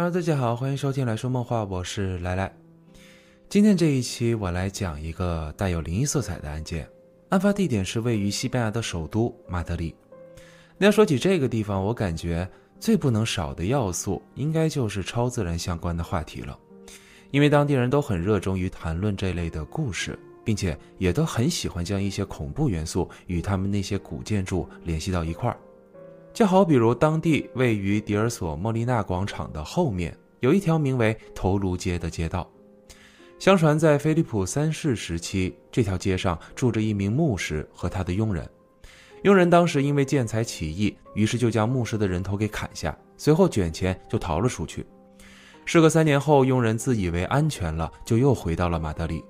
Hello，大家好，欢迎收听来说梦话，我是来来。今天这一期我来讲一个带有灵异色彩的案件，案发地点是位于西班牙的首都马德里。那要说起这个地方，我感觉最不能少的要素应该就是超自然相关的话题了，因为当地人都很热衷于谈论这类的故事，并且也都很喜欢将一些恐怖元素与他们那些古建筑联系到一块儿。就好比如当地位于迪尔索莫利纳广场的后面，有一条名为头颅街的街道。相传在菲利普三世时期，这条街上住着一名牧师和他的佣人。佣人当时因为见财起意，于是就将牧师的人头给砍下，随后卷钱就逃了出去。事隔三年后，佣人自以为安全了，就又回到了马德里。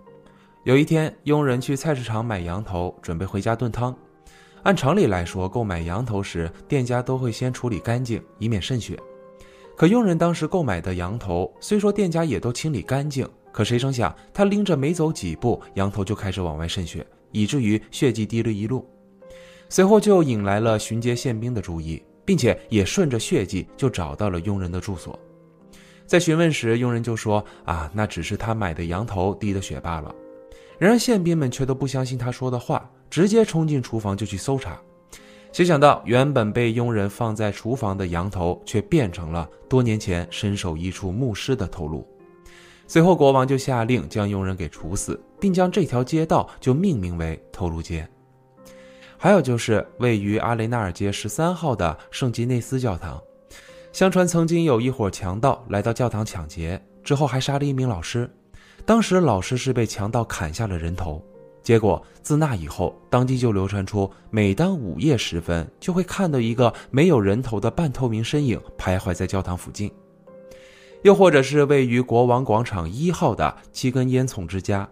有一天，佣人去菜市场买羊头，准备回家炖汤。按常理来说，购买羊头时，店家都会先处理干净，以免渗血。可佣人当时购买的羊头，虽说店家也都清理干净，可谁成想，他拎着没走几步，羊头就开始往外渗血，以至于血迹滴了一路。随后就引来了巡街宪兵的注意，并且也顺着血迹就找到了佣人的住所。在询问时，佣人就说：“啊，那只是他买的羊头滴的血罢了。”然而宪兵们却都不相信他说的话。直接冲进厨房就去搜查，谁想到原本被佣人放在厨房的羊头，却变成了多年前身首异处牧师的头颅。随后国王就下令将佣人给处死，并将这条街道就命名为头颅街。还有就是位于阿雷纳尔街十三号的圣吉内斯教堂，相传曾经有一伙强盗来到教堂抢劫，之后还杀了一名老师，当时老师是被强盗砍下了人头。结果自那以后，当地就流传出，每当午夜时分，就会看到一个没有人头的半透明身影徘徊在教堂附近。又或者是位于国王广场一号的七根烟囱之家，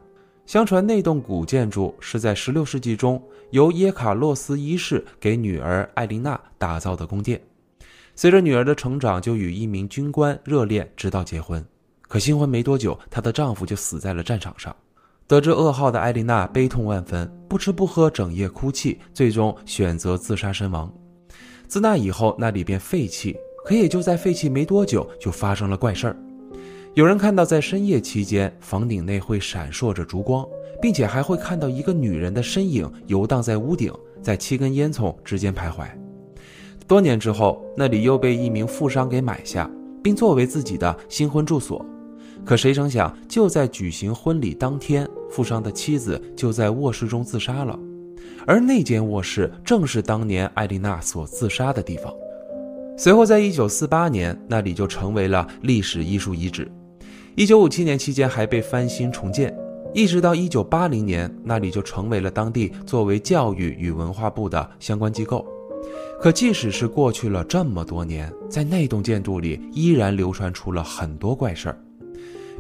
相传那栋古建筑是在16世纪中由耶卡洛斯一世给女儿艾琳娜打造的宫殿。随着女儿的成长，就与一名军官热恋，直到结婚。可新婚没多久，她的丈夫就死在了战场上。得知噩耗的艾琳娜悲痛万分，不吃不喝，整夜哭泣，最终选择自杀身亡。自那以后，那里便废弃。可也就在废弃没多久，就发生了怪事儿。有人看到在深夜期间，房顶内会闪烁着烛光，并且还会看到一个女人的身影游荡在屋顶，在七根烟囱之间徘徊。多年之后，那里又被一名富商给买下，并作为自己的新婚住所。可谁成想，就在举行婚礼当天。富商的妻子就在卧室中自杀了，而那间卧室正是当年艾丽娜所自杀的地方。随后，在一九四八年，那里就成为了历史艺术遗址。一九五七年期间还被翻新重建，一直到一九八零年，那里就成为了当地作为教育与文化部的相关机构。可即使是过去了这么多年，在那栋建筑里依然流传出了很多怪事儿。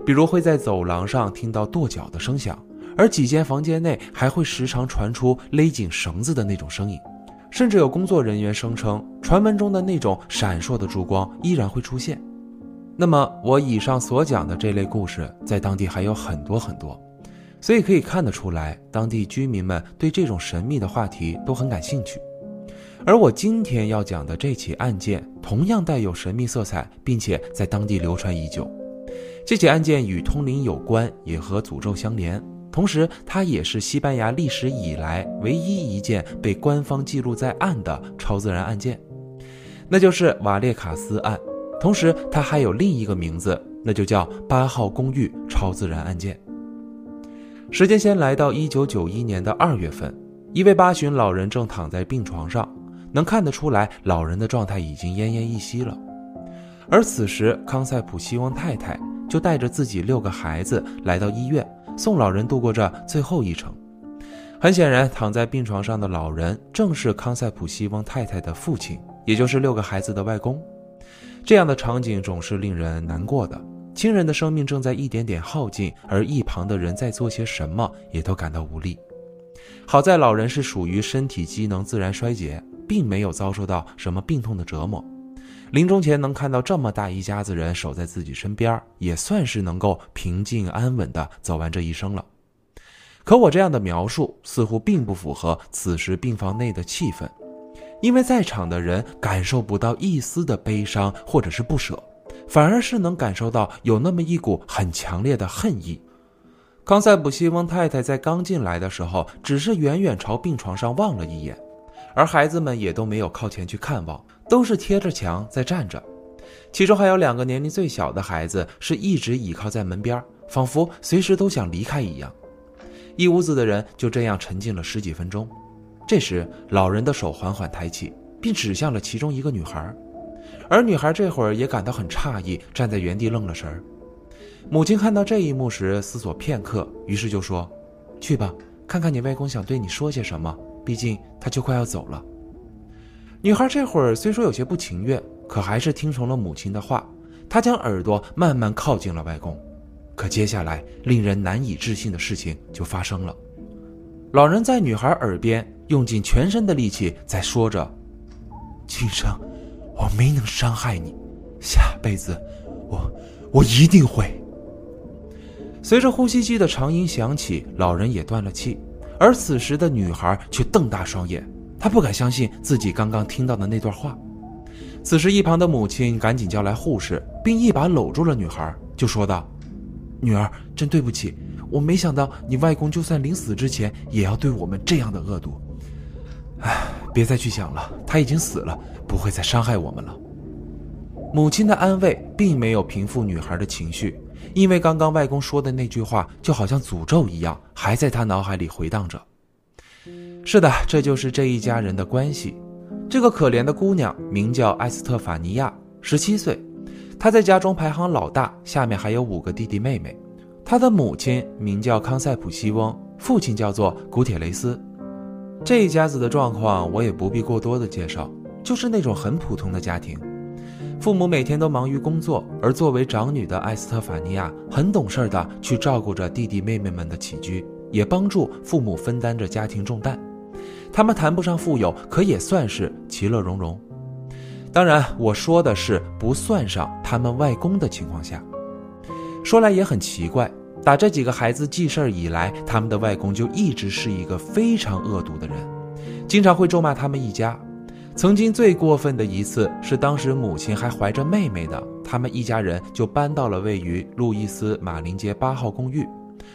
比如会在走廊上听到跺脚的声响，而几间房间内还会时常传出勒紧绳子的那种声音，甚至有工作人员声称，传闻中的那种闪烁的烛光依然会出现。那么我以上所讲的这类故事，在当地还有很多很多，所以可以看得出来，当地居民们对这种神秘的话题都很感兴趣。而我今天要讲的这起案件，同样带有神秘色彩，并且在当地流传已久。这起案件与通灵有关，也和诅咒相连。同时，它也是西班牙历史以来唯一一件被官方记录在案的超自然案件，那就是瓦列卡斯案。同时，它还有另一个名字，那就叫八号公寓超自然案件。时间先来到一九九一年的二月份，一位八旬老人正躺在病床上，能看得出来，老人的状态已经奄奄一息了。而此时，康塞普希望太太。就带着自己六个孩子来到医院，送老人度过这最后一程。很显然，躺在病床上的老人正是康塞普西翁太太的父亲，也就是六个孩子的外公。这样的场景总是令人难过的，亲人的生命正在一点点耗尽，而一旁的人在做些什么，也都感到无力。好在老人是属于身体机能自然衰竭，并没有遭受到什么病痛的折磨。临终前能看到这么大一家子人守在自己身边，也算是能够平静安稳地走完这一生了。可我这样的描述似乎并不符合此时病房内的气氛，因为在场的人感受不到一丝的悲伤或者是不舍，反而是能感受到有那么一股很强烈的恨意。康塞普西翁太太在刚进来的时候，只是远远朝病床上望了一眼，而孩子们也都没有靠前去看望，都是贴着墙在站着。其中还有两个年龄最小的孩子，是一直倚靠在门边，仿佛随时都想离开一样。一屋子的人就这样沉浸了十几分钟。这时，老人的手缓缓抬起，并指向了其中一个女孩。而女孩这会儿也感到很诧异，站在原地愣了神儿。母亲看到这一幕时思索片刻，于是就说：“去吧，看看你外公想对你说些什么。毕竟他就快要走了。”女孩这会儿虽说有些不情愿，可还是听从了母亲的话。她将耳朵慢慢靠近了外公。可接下来，令人难以置信的事情就发生了。老人在女孩耳边用尽全身的力气在说着：“今生。”我没能伤害你，下辈子我我一定会。随着呼吸机的长音响起，老人也断了气，而此时的女孩却瞪大双眼，她不敢相信自己刚刚听到的那段话。此时，一旁的母亲赶紧叫来护士，并一把搂住了女孩，就说道：“女儿，真对不起，我没想到你外公就算临死之前也要对我们这样的恶毒。唉，别再去想了，他已经死了。”不会再伤害我们了。母亲的安慰并没有平复女孩的情绪，因为刚刚外公说的那句话就好像诅咒一样，还在他脑海里回荡着。是的，这就是这一家人的关系。这个可怜的姑娘名叫艾斯特法尼亚，十七岁，她在家中排行老大，下面还有五个弟弟妹妹。她的母亲名叫康塞普西翁，父亲叫做古铁雷斯。这一家子的状况我也不必过多的介绍。就是那种很普通的家庭，父母每天都忙于工作，而作为长女的艾斯特法尼亚很懂事的去照顾着弟弟妹妹们的起居，也帮助父母分担着家庭重担。他们谈不上富有，可也算是其乐融融。当然，我说的是不算上他们外公的情况下。说来也很奇怪，打这几个孩子记事儿以来，他们的外公就一直是一个非常恶毒的人，经常会咒骂他们一家。曾经最过分的一次是，当时母亲还怀着妹妹呢，他们一家人就搬到了位于路易斯马林街八号公寓，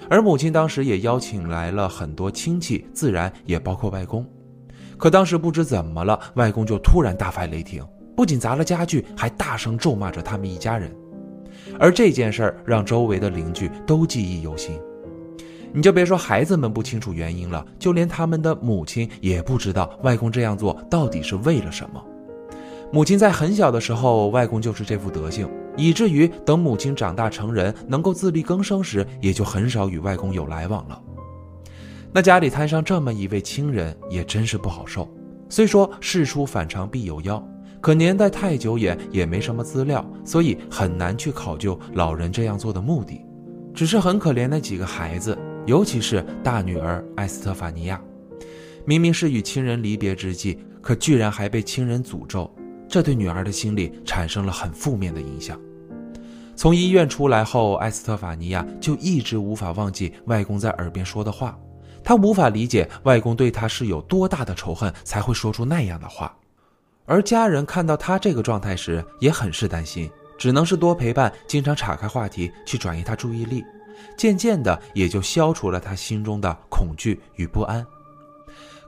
而母亲当时也邀请来了很多亲戚，自然也包括外公。可当时不知怎么了，外公就突然大发雷霆，不仅砸了家具，还大声咒骂着他们一家人。而这件事儿让周围的邻居都记忆犹新。你就别说孩子们不清楚原因了，就连他们的母亲也不知道外公这样做到底是为了什么。母亲在很小的时候，外公就是这副德行，以至于等母亲长大成人，能够自力更生时，也就很少与外公有来往了。那家里摊上这么一位亲人，也真是不好受。虽说事出反常必有妖，可年代太久远，也没什么资料，所以很难去考究老人这样做的目的。只是很可怜那几个孩子。尤其是大女儿艾斯特法尼亚，明明是与亲人离别之际，可居然还被亲人诅咒，这对女儿的心理产生了很负面的影响。从医院出来后，艾斯特法尼亚就一直无法忘记外公在耳边说的话，她无法理解外公对她是有多大的仇恨才会说出那样的话。而家人看到她这个状态时，也很是担心，只能是多陪伴，经常岔开话题去转移她注意力。渐渐的，也就消除了他心中的恐惧与不安。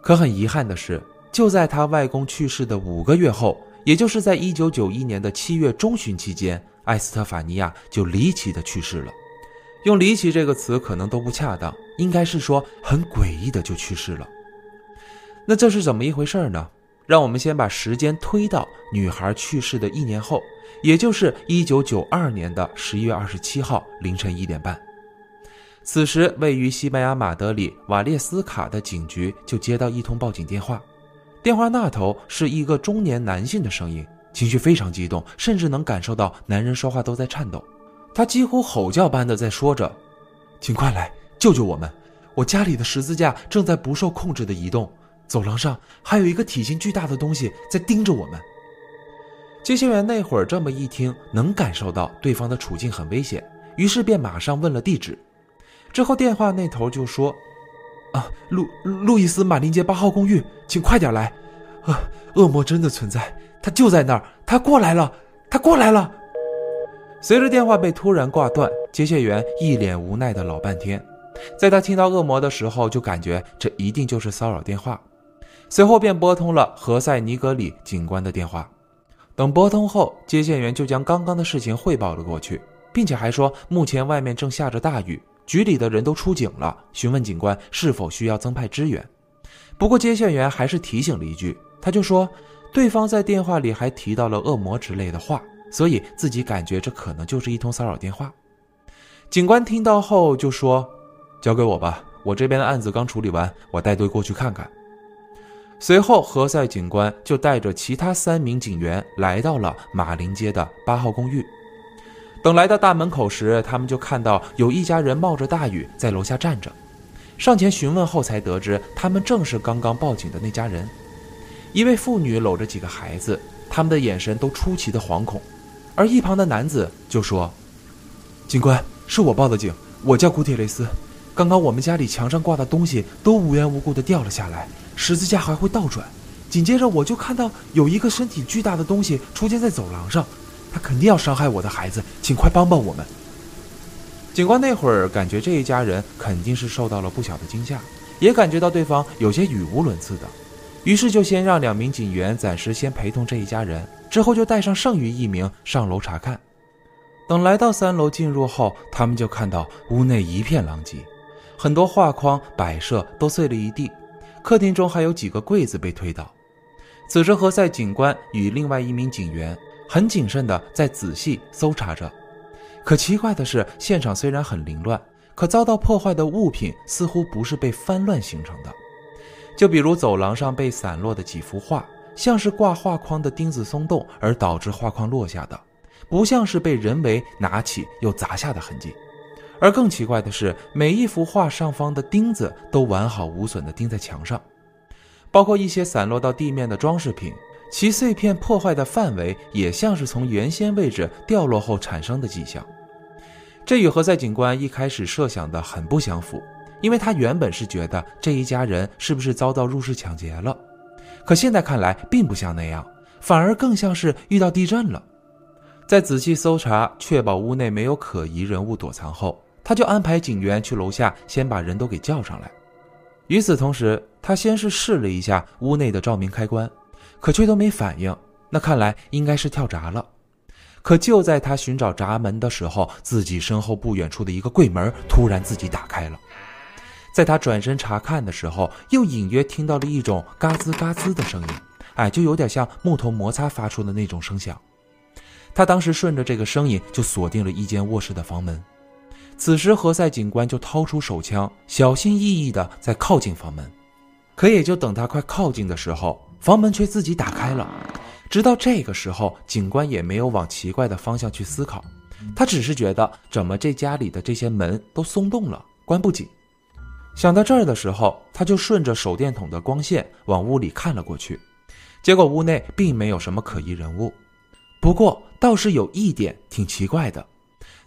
可很遗憾的是，就在他外公去世的五个月后，也就是在一九九一年的七月中旬期间，艾斯特法尼亚就离奇的去世了。用“离奇”这个词可能都不恰当，应该是说很诡异的就去世了。那这是怎么一回事呢？让我们先把时间推到女孩去世的一年后，也就是一九九二年的十一月二十七号凌晨一点半。此时，位于西班牙马德里瓦列斯卡的警局就接到一通报警电话，电话那头是一个中年男性的声音，情绪非常激动，甚至能感受到男人说话都在颤抖。他几乎吼叫般的在说着：“请快来救救我们！我家里的十字架正在不受控制的移动，走廊上还有一个体型巨大的东西在盯着我们。”接线员那会儿这么一听，能感受到对方的处境很危险，于是便马上问了地址。之后电话那头就说：“啊，路路易斯马林街八号公寓，请快点来！啊，恶魔真的存在，他就在那儿，他过来了，他过来了！”随着电话被突然挂断，接线员一脸无奈的老半天。在他听到恶魔的时候，就感觉这一定就是骚扰电话，随后便拨通了何塞尼格里警官的电话。等拨通后，接线员就将刚刚的事情汇报了过去，并且还说目前外面正下着大雨，局里的人都出警了，询问警官是否需要增派支援。不过接线员还是提醒了一句，他就说对方在电话里还提到了恶魔之类的话，所以自己感觉这可能就是一通骚扰电话。警官听到后就说。交给我吧，我这边的案子刚处理完，我带队过去看看。随后，何塞警官就带着其他三名警员来到了马林街的八号公寓。等来到大门口时，他们就看到有一家人冒着大雨在楼下站着。上前询问后，才得知他们正是刚刚报警的那家人。一位妇女搂着几个孩子，他们的眼神都出奇的惶恐。而一旁的男子就说：“警官，是我报的警，我叫古铁雷斯。”刚刚我们家里墙上挂的东西都无缘无故的掉了下来，十字架还会倒转。紧接着我就看到有一个身体巨大的东西出现在走廊上，他肯定要伤害我的孩子，请快帮帮我们！警官那会儿感觉这一家人肯定是受到了不小的惊吓，也感觉到对方有些语无伦次的，于是就先让两名警员暂时先陪同这一家人，之后就带上剩余一名上楼查看。等来到三楼进入后，他们就看到屋内一片狼藉。很多画框摆设都碎了一地，客厅中还有几个柜子被推倒。此时，何塞警官与另外一名警员很谨慎地在仔细搜查着。可奇怪的是，现场虽然很凌乱，可遭到破坏的物品似乎不是被翻乱形成的。就比如走廊上被散落的几幅画，像是挂画框的钉子松动而导致画框落下的，不像是被人为拿起又砸下的痕迹。而更奇怪的是，每一幅画上方的钉子都完好无损地钉在墙上，包括一些散落到地面的装饰品，其碎片破坏的范围也像是从原先位置掉落后产生的迹象。这与何塞警官一开始设想的很不相符，因为他原本是觉得这一家人是不是遭到入室抢劫了，可现在看来并不像那样，反而更像是遇到地震了。在仔细搜查，确保屋内没有可疑人物躲藏后。他就安排警员去楼下，先把人都给叫上来。与此同时，他先是试了一下屋内的照明开关，可却都没反应。那看来应该是跳闸了。可就在他寻找闸门的时候，自己身后不远处的一个柜门突然自己打开了。在他转身查看的时候，又隐约听到了一种嘎吱嘎吱的声音，哎，就有点像木头摩擦发出的那种声响。他当时顺着这个声音就锁定了一间卧室的房门。此时，何塞警官就掏出手枪，小心翼翼地在靠近房门。可也就等他快靠近的时候，房门却自己打开了。直到这个时候，警官也没有往奇怪的方向去思考，他只是觉得怎么这家里的这些门都松动了，关不紧。想到这儿的时候，他就顺着手电筒的光线往屋里看了过去，结果屋内并没有什么可疑人物。不过倒是有一点挺奇怪的。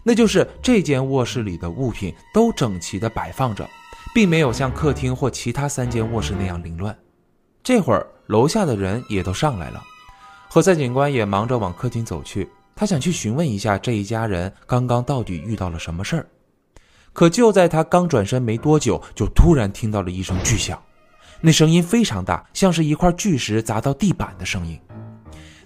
那就是这间卧室里的物品都整齐地摆放着，并没有像客厅或其他三间卧室那样凌乱。这会儿楼下的人也都上来了，何塞警官也忙着往客厅走去，他想去询问一下这一家人刚刚到底遇到了什么事儿。可就在他刚转身没多久，就突然听到了一声巨响，那声音非常大，像是一块巨石砸到地板的声音。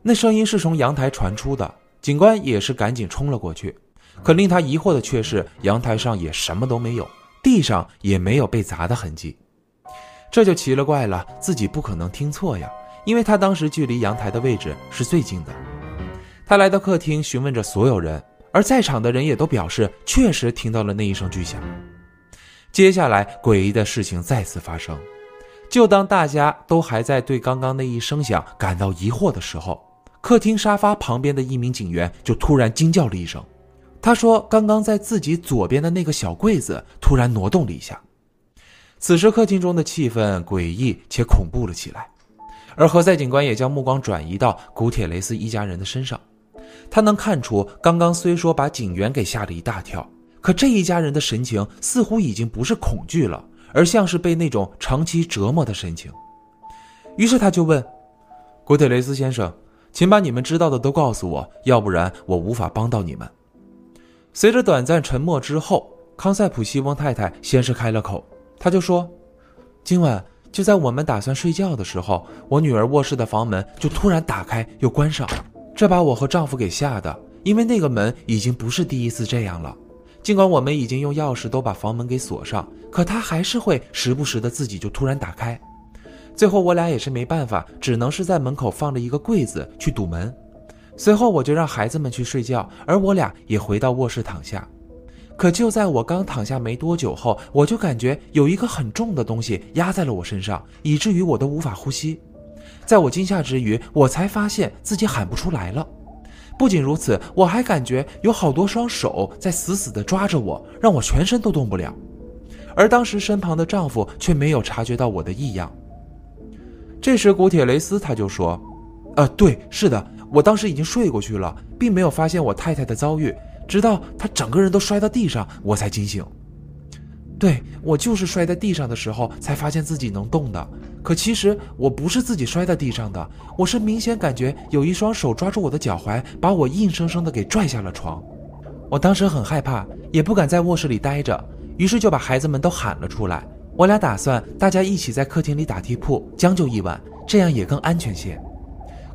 那声音是从阳台传出的，警官也是赶紧冲了过去。可令他疑惑的却是，阳台上也什么都没有，地上也没有被砸的痕迹，这就奇了怪了，自己不可能听错呀，因为他当时距离阳台的位置是最近的。他来到客厅，询问着所有人，而在场的人也都表示确实听到了那一声巨响。接下来，诡异的事情再次发生，就当大家都还在对刚刚那一声响感到疑惑的时候，客厅沙发旁边的一名警员就突然惊叫了一声。他说：“刚刚在自己左边的那个小柜子突然挪动了一下。”此时客厅中的气氛诡异且恐怖了起来，而何塞警官也将目光转移到古铁雷斯一家人的身上。他能看出，刚刚虽说把警员给吓了一大跳，可这一家人的神情似乎已经不是恐惧了，而像是被那种长期折磨的神情。于是他就问：“古铁雷斯先生，请把你们知道的都告诉我，要不然我无法帮到你们。”随着短暂沉默之后，康塞普西翁太太先是开了口，他就说：“今晚就在我们打算睡觉的时候，我女儿卧室的房门就突然打开又关上，这把我和丈夫给吓的，因为那个门已经不是第一次这样了。尽管我们已经用钥匙都把房门给锁上，可它还是会时不时的自己就突然打开。最后我俩也是没办法，只能是在门口放着一个柜子去堵门。”随后我就让孩子们去睡觉，而我俩也回到卧室躺下。可就在我刚躺下没多久后，我就感觉有一个很重的东西压在了我身上，以至于我都无法呼吸。在我惊吓之余，我才发现自己喊不出来了。不仅如此，我还感觉有好多双手在死死地抓着我，让我全身都动不了。而当时身旁的丈夫却没有察觉到我的异样。这时古铁雷斯他就说：“呃，对，是的。”我当时已经睡过去了，并没有发现我太太的遭遇，直到他整个人都摔到地上，我才惊醒。对我就是摔在地上的时候才发现自己能动的，可其实我不是自己摔在地上的，我是明显感觉有一双手抓住我的脚踝，把我硬生生的给拽下了床。我当时很害怕，也不敢在卧室里待着，于是就把孩子们都喊了出来。我俩打算大家一起在客厅里打地铺将就一晚，这样也更安全些。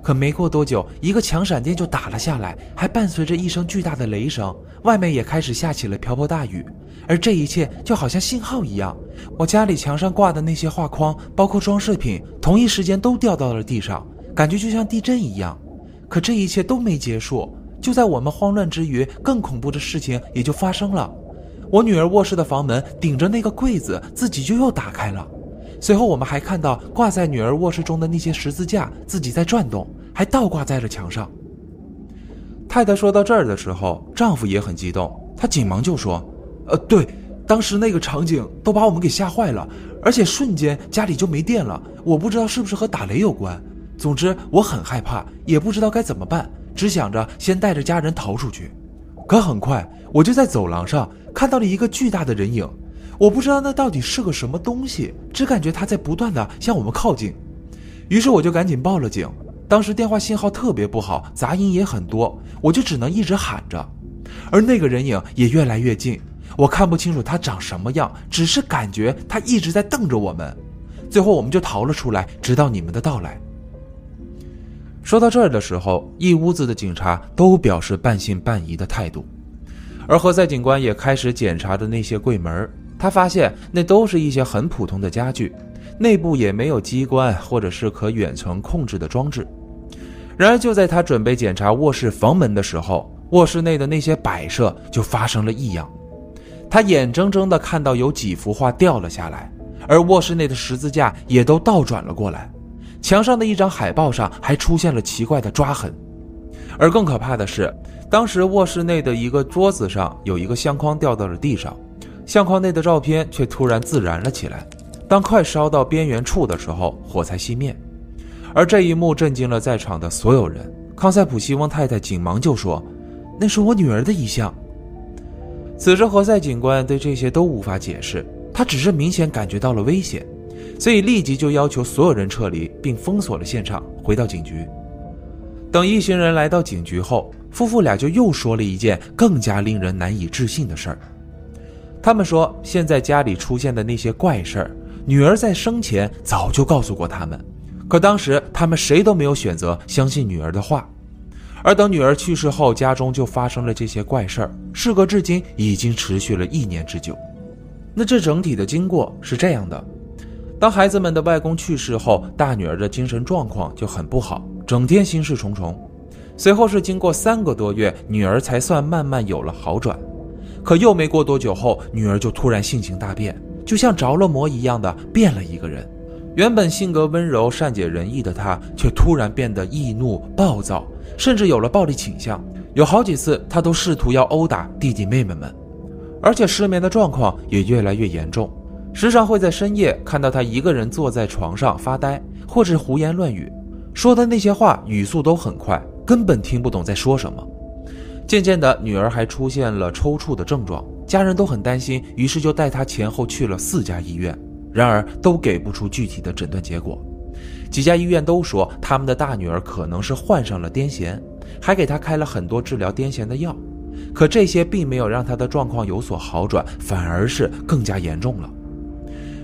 可没过多久，一个强闪电就打了下来，还伴随着一声巨大的雷声。外面也开始下起了瓢泼大雨，而这一切就好像信号一样。我家里墙上挂的那些画框，包括装饰品，同一时间都掉到了地上，感觉就像地震一样。可这一切都没结束，就在我们慌乱之余，更恐怖的事情也就发生了。我女儿卧室的房门顶着那个柜子，自己就又打开了。随后，我们还看到挂在女儿卧室中的那些十字架自己在转动，还倒挂在了墙上。太太说到这儿的时候，丈夫也很激动，他紧忙就说：“呃，对，当时那个场景都把我们给吓坏了，而且瞬间家里就没电了。我不知道是不是和打雷有关。总之，我很害怕，也不知道该怎么办，只想着先带着家人逃出去。可很快，我就在走廊上看到了一个巨大的人影。”我不知道那到底是个什么东西，只感觉它在不断的向我们靠近，于是我就赶紧报了警。当时电话信号特别不好，杂音也很多，我就只能一直喊着。而那个人影也越来越近，我看不清楚他长什么样，只是感觉他一直在瞪着我们。最后我们就逃了出来，直到你们的到来。说到这儿的时候，一屋子的警察都表示半信半疑的态度，而何塞警官也开始检查着那些柜门。他发现那都是一些很普通的家具，内部也没有机关或者是可远程控制的装置。然而，就在他准备检查卧室房门的时候，卧室内的那些摆设就发生了异样。他眼睁睁地看到有几幅画掉了下来，而卧室内的十字架也都倒转了过来。墙上的一张海报上还出现了奇怪的抓痕。而更可怕的是，当时卧室内的一个桌子上有一个相框掉到了地上。相框内的照片却突然自燃了起来，当快烧到边缘处的时候，火才熄灭。而这一幕震惊了在场的所有人。康塞普西翁太太紧忙就说：“那是我女儿的遗像。”此时，何塞警官对这些都无法解释，他只是明显感觉到了危险，所以立即就要求所有人撤离，并封锁了现场，回到警局。等一行人来到警局后，夫妇俩就又说了一件更加令人难以置信的事儿。他们说，现在家里出现的那些怪事儿，女儿在生前早就告诉过他们，可当时他们谁都没有选择相信女儿的话。而等女儿去世后，家中就发生了这些怪事儿，事隔至今已经持续了一年之久。那这整体的经过是这样的：当孩子们的外公去世后，大女儿的精神状况就很不好，整天心事重重。随后是经过三个多月，女儿才算慢慢有了好转。可又没过多久后，女儿就突然性情大变，就像着了魔一样的变了一个人。原本性格温柔、善解人意的她，却突然变得易怒、暴躁，甚至有了暴力倾向。有好几次，她都试图要殴打弟弟妹妹们，而且失眠的状况也越来越严重，时常会在深夜看到她一个人坐在床上发呆，或者胡言乱语，说的那些话语速都很快，根本听不懂在说什么。渐渐的，女儿还出现了抽搐的症状，家人都很担心，于是就带她前后去了四家医院，然而都给不出具体的诊断结果。几家医院都说他们的大女儿可能是患上了癫痫，还给她开了很多治疗癫痫的药。可这些并没有让她的状况有所好转，反而是更加严重了。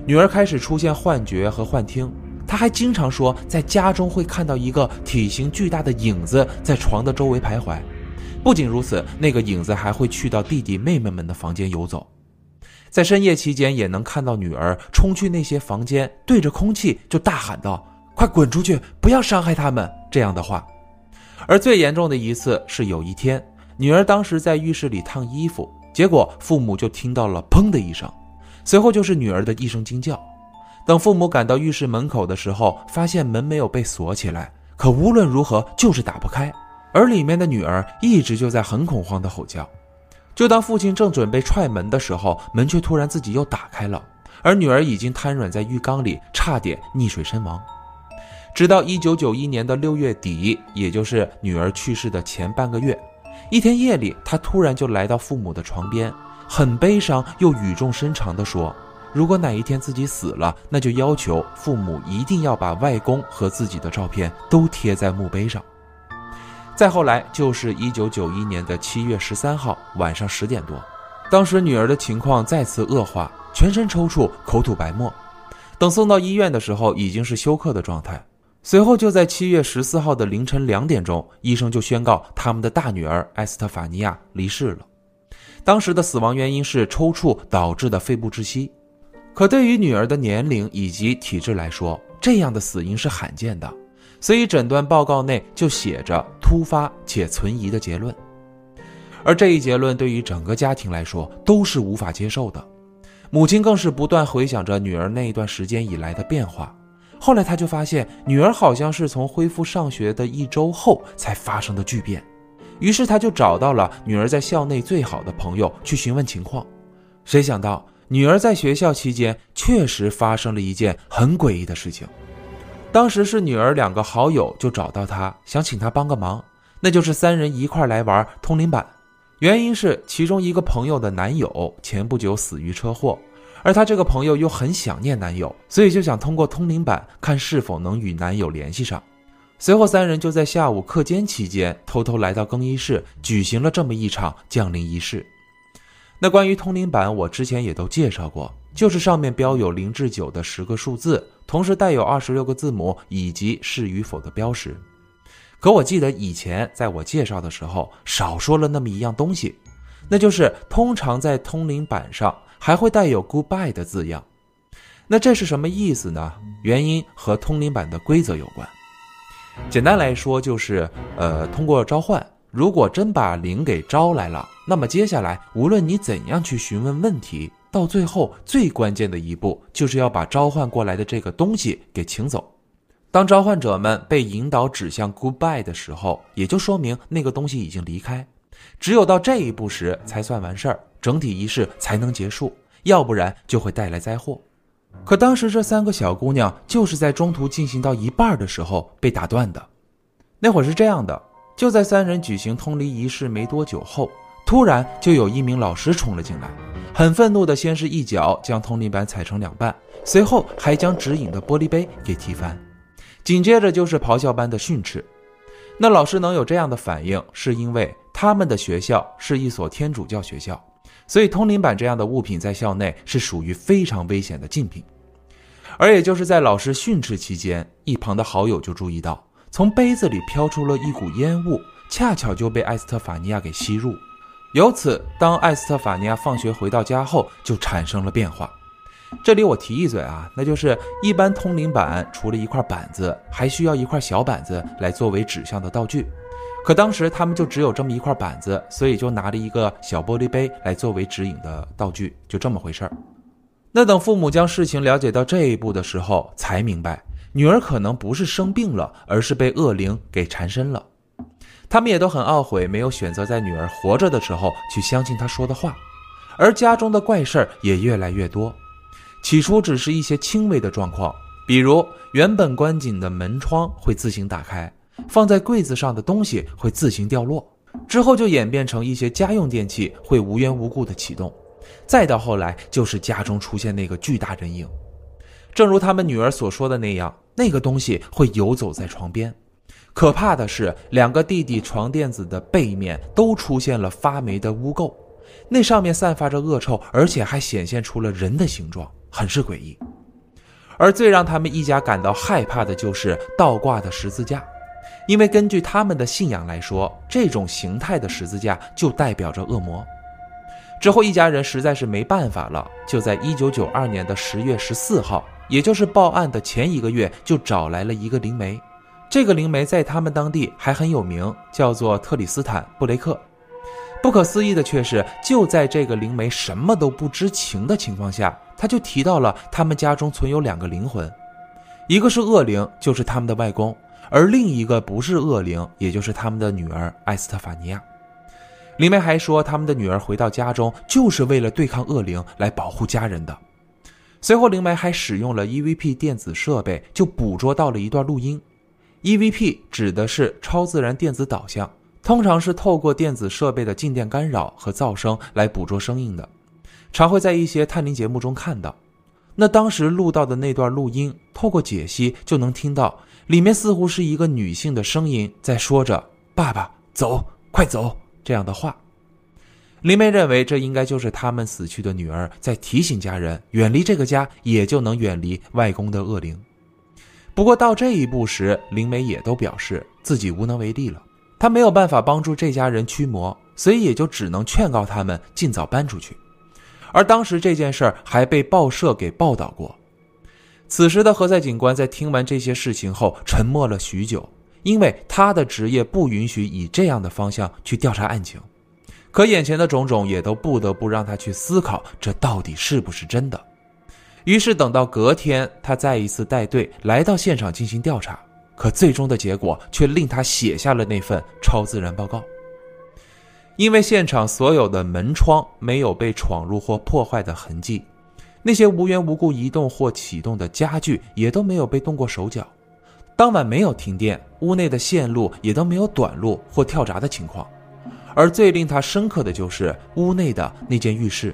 女儿开始出现幻觉和幻听，她还经常说在家中会看到一个体型巨大的影子在床的周围徘徊。不仅如此，那个影子还会去到弟弟妹妹们的房间游走，在深夜期间也能看到女儿冲去那些房间，对着空气就大喊道：“快滚出去，不要伤害他们！”这样的话。而最严重的一次是有一天，女儿当时在浴室里烫衣服，结果父母就听到了“砰”的一声，随后就是女儿的一声惊叫。等父母赶到浴室门口的时候，发现门没有被锁起来，可无论如何就是打不开。而里面的女儿一直就在很恐慌的吼叫，就当父亲正准备踹门的时候，门却突然自己又打开了，而女儿已经瘫软在浴缸里，差点溺水身亡。直到一九九一年的六月底，也就是女儿去世的前半个月，一天夜里，她突然就来到父母的床边，很悲伤又语重心长地说：“如果哪一天自己死了，那就要求父母一定要把外公和自己的照片都贴在墓碑上。”再后来就是一九九一年的七月十三号晚上十点多，当时女儿的情况再次恶化，全身抽搐，口吐白沫。等送到医院的时候，已经是休克的状态。随后就在七月十四号的凌晨两点钟，医生就宣告他们的大女儿埃斯特法尼亚离世了。当时的死亡原因是抽搐导致的肺部窒息。可对于女儿的年龄以及体质来说，这样的死因是罕见的。所以诊断报告内就写着突发且存疑的结论，而这一结论对于整个家庭来说都是无法接受的。母亲更是不断回想着女儿那一段时间以来的变化。后来他就发现女儿好像是从恢复上学的一周后才发生的巨变，于是他就找到了女儿在校内最好的朋友去询问情况。谁想到女儿在学校期间确实发生了一件很诡异的事情。当时是女儿两个好友就找到他，想请他帮个忙，那就是三人一块来玩通灵板。原因是其中一个朋友的男友前不久死于车祸，而他这个朋友又很想念男友，所以就想通过通灵板看是否能与男友联系上。随后三人就在下午课间期间偷偷来到更衣室，举行了这么一场降临仪式。那关于通灵板，我之前也都介绍过。就是上面标有零至九的十个数字，同时带有二十六个字母以及是与否的标识。可我记得以前在我介绍的时候少说了那么一样东西，那就是通常在通灵板上还会带有 “goodbye” 的字样。那这是什么意思呢？原因和通灵板的规则有关。简单来说就是，呃，通过召唤，如果真把灵给招来了，那么接下来无论你怎样去询问问题。到最后，最关键的一步就是要把召唤过来的这个东西给请走。当召唤者们被引导指向 Goodbye 的时候，也就说明那个东西已经离开。只有到这一步时才算完事儿，整体仪式才能结束，要不然就会带来灾祸。可当时这三个小姑娘就是在中途进行到一半的时候被打断的。那会儿是这样的：就在三人举行通灵仪式没多久后，突然就有一名老师冲了进来。很愤怒的，先是一脚将通灵板踩成两半，随后还将指引的玻璃杯给踢翻，紧接着就是咆哮般的训斥。那老师能有这样的反应，是因为他们的学校是一所天主教学校，所以通灵板这样的物品在校内是属于非常危险的禁品。而也就是在老师训斥期间，一旁的好友就注意到，从杯子里飘出了一股烟雾，恰巧就被艾斯特法尼亚给吸入。由此，当艾斯特法尼亚放学回到家后，就产生了变化。这里我提一嘴啊，那就是一般通灵板除了一块板子，还需要一块小板子来作为指向的道具。可当时他们就只有这么一块板子，所以就拿着一个小玻璃杯来作为指引的道具，就这么回事儿。那等父母将事情了解到这一步的时候，才明白女儿可能不是生病了，而是被恶灵给缠身了。他们也都很懊悔，没有选择在女儿活着的时候去相信她说的话，而家中的怪事儿也越来越多。起初只是一些轻微的状况，比如原本关紧的门窗会自行打开，放在柜子上的东西会自行掉落，之后就演变成一些家用电器会无缘无故的启动，再到后来就是家中出现那个巨大人影。正如他们女儿所说的那样，那个东西会游走在床边。可怕的是，两个弟弟床垫子的背面都出现了发霉的污垢，那上面散发着恶臭，而且还显现出了人的形状，很是诡异。而最让他们一家感到害怕的就是倒挂的十字架，因为根据他们的信仰来说，这种形态的十字架就代表着恶魔。之后，一家人实在是没办法了，就在一九九二年的十月十四号，也就是报案的前一个月，就找来了一个灵媒。这个灵媒在他们当地还很有名，叫做特里斯坦·布雷克。不可思议的却是，就在这个灵媒什么都不知情的情况下，他就提到了他们家中存有两个灵魂，一个是恶灵，就是他们的外公，而另一个不是恶灵，也就是他们的女儿艾斯特法尼亚。灵媒还说，他们的女儿回到家中就是为了对抗恶灵，来保护家人的。随后，灵媒还使用了 EVP 电子设备，就捕捉到了一段录音。EVP 指的是超自然电子导向，通常是透过电子设备的静电干扰和噪声来捕捉声音的，常会在一些探灵节目中看到。那当时录到的那段录音，透过解析就能听到，里面似乎是一个女性的声音在说着“爸爸，走，快走”。这样的话，林梅认为这应该就是他们死去的女儿在提醒家人远离这个家，也就能远离外公的恶灵。不过到这一步时，林梅也都表示自己无能为力了，她没有办法帮助这家人驱魔，所以也就只能劝告他们尽早搬出去。而当时这件事儿还被报社给报道过。此时的何塞警官在听完这些事情后，沉默了许久。因为他的职业不允许以这样的方向去调查案情，可眼前的种种也都不得不让他去思考这到底是不是真的。于是等到隔天，他再一次带队来到现场进行调查，可最终的结果却令他写下了那份超自然报告。因为现场所有的门窗没有被闯入或破坏的痕迹，那些无缘无故移动或启动的家具也都没有被动过手脚。当晚没有停电，屋内的线路也都没有短路或跳闸的情况，而最令他深刻的就是屋内的那间浴室。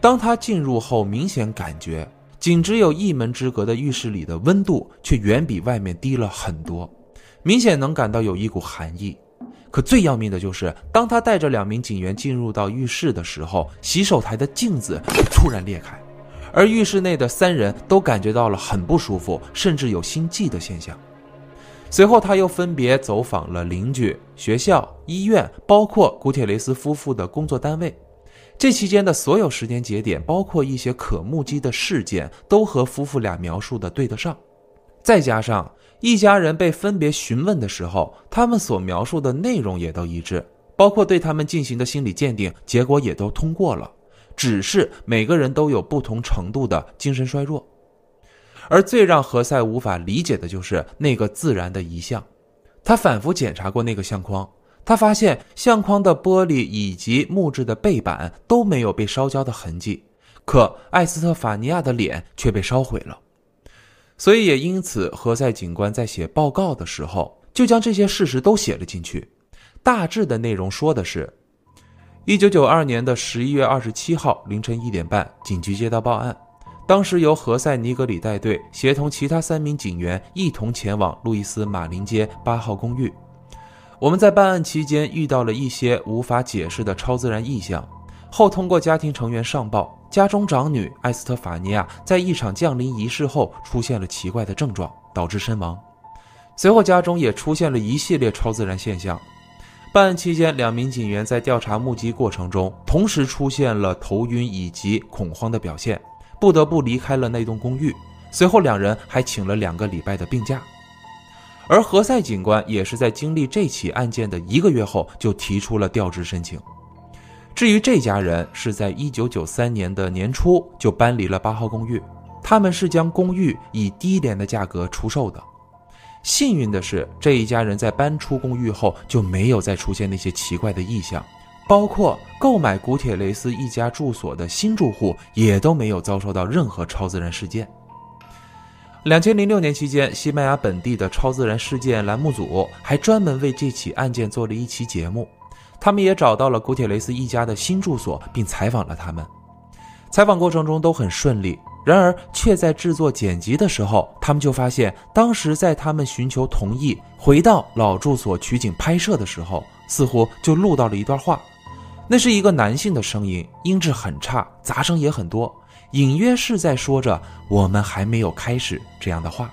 当他进入后，明显感觉仅只有一门之隔的浴室里的温度却远比外面低了很多，明显能感到有一股寒意。可最要命的就是，当他带着两名警员进入到浴室的时候，洗手台的镜子突然裂开。而浴室内的三人都感觉到了很不舒服，甚至有心悸的现象。随后，他又分别走访了邻居、学校、医院，包括古铁雷斯夫妇的工作单位。这期间的所有时间节点，包括一些可目击的事件，都和夫妇俩描述的对得上。再加上一家人被分别询问的时候，他们所描述的内容也都一致，包括对他们进行的心理鉴定结果也都通过了。只是每个人都有不同程度的精神衰弱，而最让何塞无法理解的就是那个自然的遗像。他反复检查过那个相框，他发现相框的玻璃以及木质的背板都没有被烧焦的痕迹，可艾斯特法尼亚的脸却被烧毁了。所以也因此，何塞警官在写报告的时候就将这些事实都写了进去。大致的内容说的是。一九九二年的十一月二十七号凌晨一点半，警局接到报案。当时由何塞尼格里带队，协同其他三名警员一同前往路易斯马林街八号公寓。我们在办案期间遇到了一些无法解释的超自然异象。后通过家庭成员上报，家中长女艾斯特法尼亚在一场降临仪式后出现了奇怪的症状，导致身亡。随后家中也出现了一系列超自然现象。办案期间，两名警员在调查目击过程中，同时出现了头晕以及恐慌的表现，不得不离开了那栋公寓。随后，两人还请了两个礼拜的病假。而何塞警官也是在经历这起案件的一个月后，就提出了调职申请。至于这家人，是在一九九三年的年初就搬离了八号公寓，他们是将公寓以低廉的价格出售的。幸运的是，这一家人在搬出公寓后就没有再出现那些奇怪的异象，包括购买古铁雷斯一家住所的新住户也都没有遭受到任何超自然事件。两千零六年期间，西班牙本地的超自然事件栏目组还专门为这起案件做了一期节目，他们也找到了古铁雷斯一家的新住所，并采访了他们。采访过程中都很顺利，然而却在制作剪辑的时候，他们就发现，当时在他们寻求同意回到老住所取景拍摄的时候，似乎就录到了一段话。那是一个男性的声音，音质很差，杂声也很多，隐约是在说着“我们还没有开始”这样的话。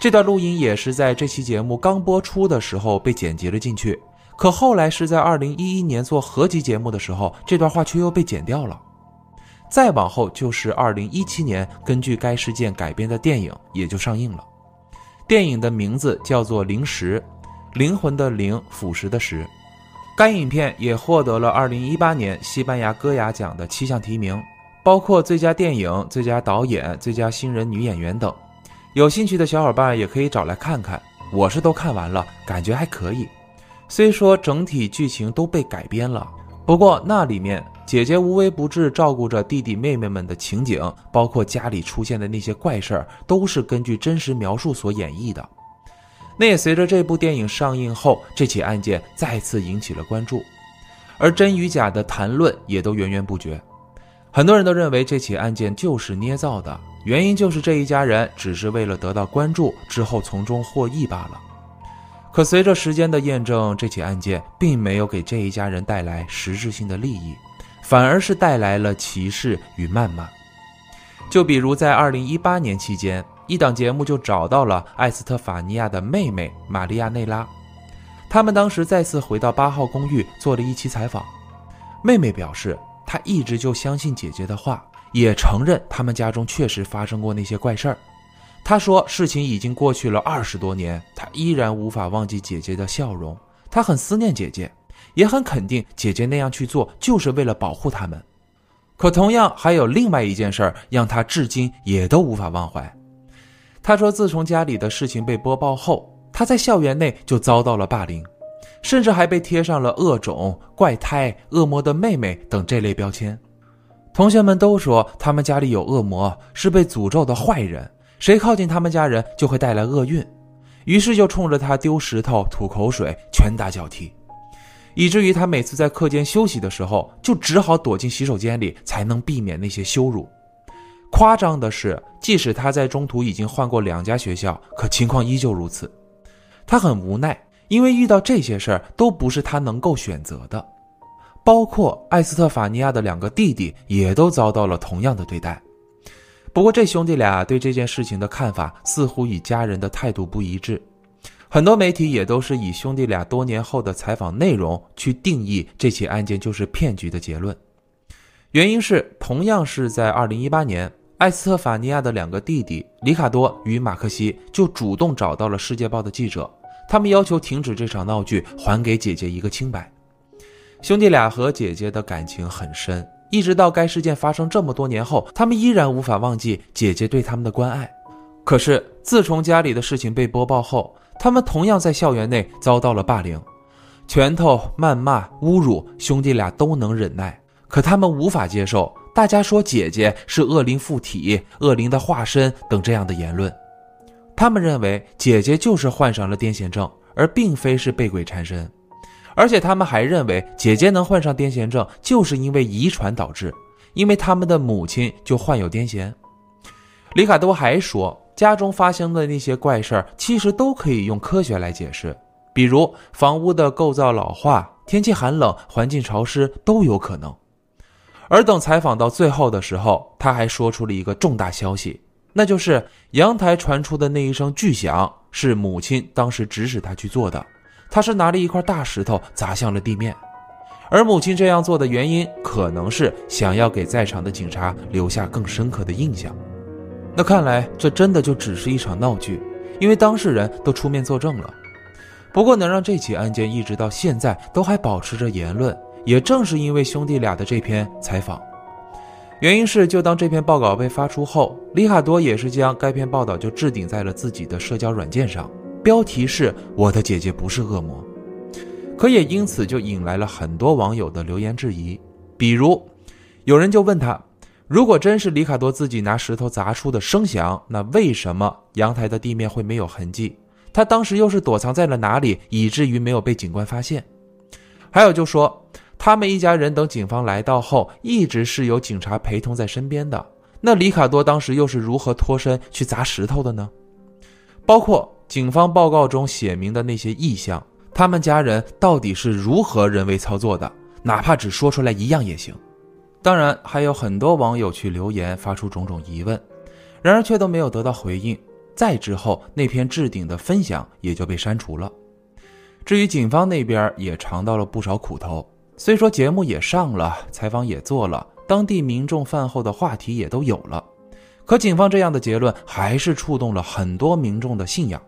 这段录音也是在这期节目刚播出的时候被剪辑了进去，可后来是在二零一一年做合集节目的时候，这段话却又被剪掉了。再往后就是二零一七年，根据该事件改编的电影也就上映了。电影的名字叫做《灵石》，灵魂的灵，腐蚀的蚀。该影片也获得了2018年西班牙歌雅奖的七项提名，包括最佳电影、最佳导演、最佳新人女演员等。有兴趣的小伙伴也可以找来看看。我是都看完了，感觉还可以。虽说整体剧情都被改编了，不过那里面姐姐无微不至照顾着弟弟妹妹们的情景，包括家里出现的那些怪事儿，都是根据真实描述所演绎的。那也随着这部电影上映后，这起案件再次引起了关注，而真与假的谈论也都源源不绝。很多人都认为这起案件就是捏造的，原因就是这一家人只是为了得到关注，之后从中获益罢了。可随着时间的验证，这起案件并没有给这一家人带来实质性的利益，反而是带来了歧视与谩骂。就比如在2018年期间。一档节目就找到了艾斯特法尼亚的妹妹玛利亚内拉，他们当时再次回到八号公寓做了一期采访。妹妹表示，他一直就相信姐姐的话，也承认他们家中确实发生过那些怪事儿。他说，事情已经过去了二十多年，他依然无法忘记姐姐的笑容。他很思念姐姐，也很肯定姐姐那样去做就是为了保护他们。可同样还有另外一件事儿，让他至今也都无法忘怀。他说：“自从家里的事情被播报后，他在校园内就遭到了霸凌，甚至还被贴上了恶种、怪胎、恶魔的妹妹等这类标签。同学们都说他们家里有恶魔，是被诅咒的坏人，谁靠近他们家人就会带来厄运。于是就冲着他丢石头、吐口水、拳打脚踢，以至于他每次在课间休息的时候，就只好躲进洗手间里，才能避免那些羞辱。”夸张的是，即使他在中途已经换过两家学校，可情况依旧如此。他很无奈，因为遇到这些事儿都不是他能够选择的。包括艾斯特法尼亚的两个弟弟也都遭到了同样的对待。不过，这兄弟俩对这件事情的看法似乎与家人的态度不一致。很多媒体也都是以兄弟俩多年后的采访内容去定义这起案件就是骗局的结论。原因是，同样是在二零一八年。艾斯特法尼亚的两个弟弟里卡多与马克西就主动找到了《世界报》的记者，他们要求停止这场闹剧，还给姐姐一个清白。兄弟俩和姐姐的感情很深，一直到该事件发生这么多年后，他们依然无法忘记姐姐对他们的关爱。可是自从家里的事情被播报后，他们同样在校园内遭到了霸凌，拳头、谩骂、侮辱，兄弟俩都能忍耐，可他们无法接受。大家说姐姐是恶灵附体、恶灵的化身等这样的言论，他们认为姐姐就是患上了癫痫症，而并非是被鬼缠身。而且他们还认为姐姐能患上癫痫症，就是因为遗传导致，因为他们的母亲就患有癫痫。里卡多还说，家中发生的那些怪事儿其实都可以用科学来解释，比如房屋的构造老化、天气寒冷、环境潮湿都有可能。而等采访到最后的时候，他还说出了一个重大消息，那就是阳台传出的那一声巨响是母亲当时指使他去做的。他是拿着一块大石头砸向了地面，而母亲这样做的原因，可能是想要给在场的警察留下更深刻的印象。那看来这真的就只是一场闹剧，因为当事人都出面作证了。不过能让这起案件一直到现在都还保持着言论。也正是因为兄弟俩的这篇采访，原因是就当这篇报告被发出后，里卡多也是将该篇报道就置顶在了自己的社交软件上，标题是“我的姐姐不是恶魔”，可也因此就引来了很多网友的留言质疑。比如，有人就问他，如果真是里卡多自己拿石头砸出的声响，那为什么阳台的地面会没有痕迹？他当时又是躲藏在了哪里，以至于没有被警官发现？还有就说。他们一家人等警方来到后，一直是有警察陪同在身边的。那里卡多当时又是如何脱身去砸石头的呢？包括警方报告中写明的那些意象，他们家人到底是如何人为操作的？哪怕只说出来一样也行。当然，还有很多网友去留言，发出种种疑问，然而却都没有得到回应。再之后，那篇置顶的分享也就被删除了。至于警方那边，也尝到了不少苦头。虽说节目也上了，采访也做了，当地民众饭后的话题也都有了，可警方这样的结论还是触动了很多民众的信仰。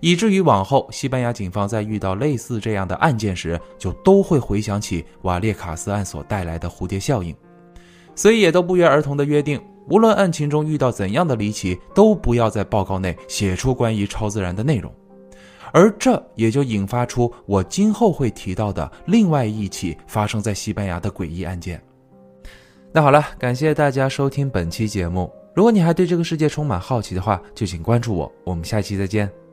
以至于往后，西班牙警方在遇到类似这样的案件时，就都会回想起瓦列卡斯案所带来的蝴蝶效应，所以也都不约而同的约定，无论案情中遇到怎样的离奇，都不要在报告内写出关于超自然的内容。而这也就引发出我今后会提到的另外一起发生在西班牙的诡异案件。那好了，感谢大家收听本期节目。如果你还对这个世界充满好奇的话，就请关注我。我们下期再见。